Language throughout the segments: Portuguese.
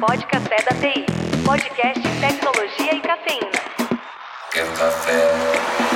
Pode Café da TI. Podcast Tecnologia e Cafeína. Quer café?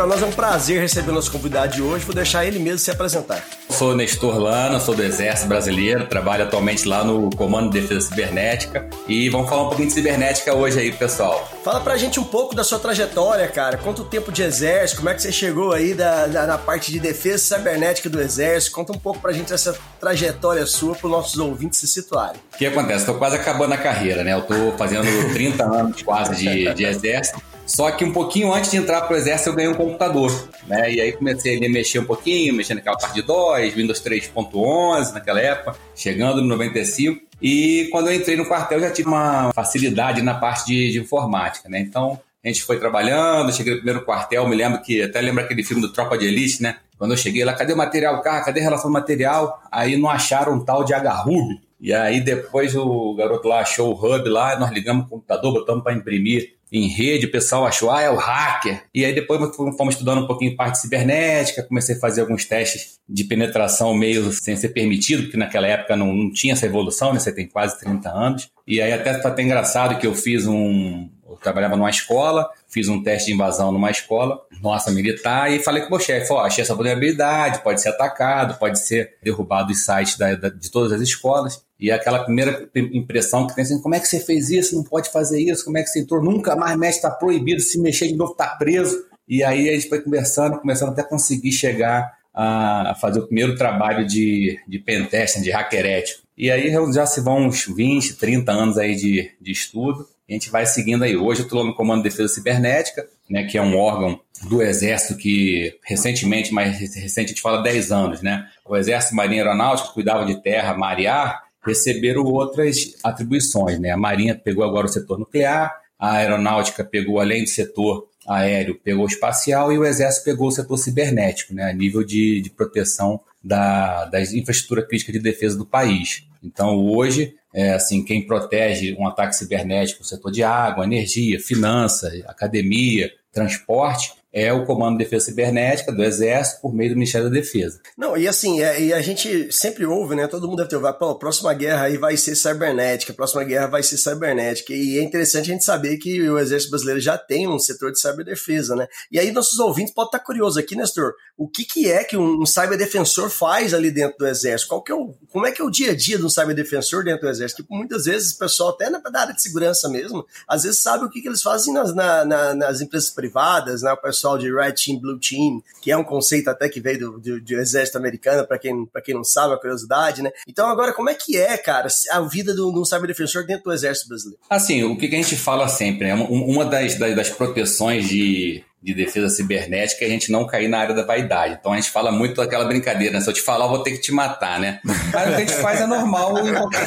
Para nós é um prazer receber o nosso convidado de hoje. Vou deixar ele mesmo se apresentar. Sou Nestor Lana, sou do Exército Brasileiro, trabalho atualmente lá no Comando de Defesa Cibernética e vamos falar um pouquinho de cibernética hoje aí, pessoal. Fala pra gente um pouco da sua trajetória, cara. Quanto tempo de exército, como é que você chegou aí da, da- na parte de defesa cibernética do exército? Conta um pouco pra gente essa trajetória sua para os nossos ouvintes se situarem. O que acontece? Estou quase acabando a carreira, né? Eu estou fazendo 30 anos quase de, de exército. Só que um pouquinho antes de entrar pro exército eu ganhei um computador, né? E aí comecei a mexer um pouquinho, mexendo naquela parte de DOS, Windows 3.11 naquela época, chegando no 95. E quando eu entrei no quartel eu já tive uma facilidade na parte de, de informática, né? Então a gente foi trabalhando, cheguei no primeiro quartel, me lembro que, até lembro aquele filme do Tropa de Elite, né? Quando eu cheguei lá, cadê o material carro? Cadê a relação do material? Aí não acharam um tal de HRUB. E aí depois o garoto lá achou o hub lá, nós ligamos o computador, botamos para imprimir em rede, o pessoal achou, ah, é o hacker. E aí depois fomos estudando um pouquinho parte cibernética, comecei a fazer alguns testes de penetração meio sem ser permitido, porque naquela época não, não tinha essa evolução, né? Você tem quase 30 anos. E aí até foi até engraçado que eu fiz um... Eu trabalhava numa escola, fiz um teste de invasão numa escola, nossa, militar, e falei com o meu chefe, ó, achei essa vulnerabilidade, pode ser atacado, pode ser derrubado os sites da- da- de todas as escolas. E aquela primeira impressão que tem assim, como é que você fez isso? Não pode fazer isso? Como é que você entrou? Nunca mais mexe, está proibido, se mexer de novo, está preso. E aí a gente foi conversando, começando até conseguir chegar a fazer o primeiro trabalho de, de pentesting, de hacker ético. E aí já se vão uns 20, 30 anos aí de, de estudo. A gente vai seguindo aí. Hoje eu estou no Comando de Defesa Cibernética, né, que é um órgão do Exército que recentemente, mais recente, a gente fala 10 anos, né? O Exército Marinha Aeronáutica, cuidava de terra, mar e ar, receberam outras atribuições, né? A Marinha pegou agora o setor nuclear, a Aeronáutica pegou, além do setor aéreo, pegou o espacial e o Exército pegou o setor cibernético, né? A nível de, de proteção da, da infraestrutura crítica de defesa do país. Então, hoje, é, assim, quem protege um ataque cibernético, o setor de água, energia, finanças, academia, transporte, é o Comando de Defesa Cibernética do Exército por meio do Ministério da Defesa. Não, e assim, é, e a gente sempre ouve, né? Todo mundo deve ter ouvido, pô, a próxima guerra aí vai ser cibernética, a próxima guerra vai ser cibernética. E é interessante a gente saber que o Exército Brasileiro já tem um setor de ciberdefesa, né? E aí nossos ouvintes podem estar curiosos aqui, Nestor, o que, que é que um, cyberdefensor faz ali dentro do Exército? Qual que é o, como é que é o dia a dia de um cyberdefensor dentro do Exército? Tipo, muitas vezes o pessoal, até na, área de segurança mesmo, às vezes sabe o que, que eles fazem nas, na- na- nas empresas privadas, né? O pessoal de Red Team, Blue Team, que é um conceito até que veio do, do, do Exército Americano, para quem, quem não sabe, a curiosidade, né? Então agora, como é que é, cara, a vida de um de cyberdefensor dentro do Exército Brasileiro? Assim, o que a gente fala sempre, né? Um- Uma das, das, das proteções de, de defesa cibernética é a gente não cair na área da vaidade. Então a gente fala muito aquela brincadeira, né? Se eu te falar, eu vou ter que te matar, né? Mas o que a gente faz é normal em qualquer.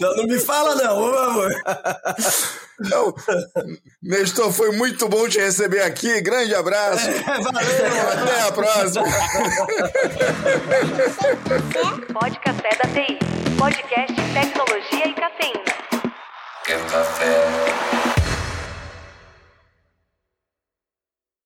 Não, não me fala não, por favor. Então, Nestor, foi muito bom te receber aqui. Grande abraço. Valeu! Até a próxima. Pode Café da TI. Podcast Tecnologia e Cafeína. Quer café?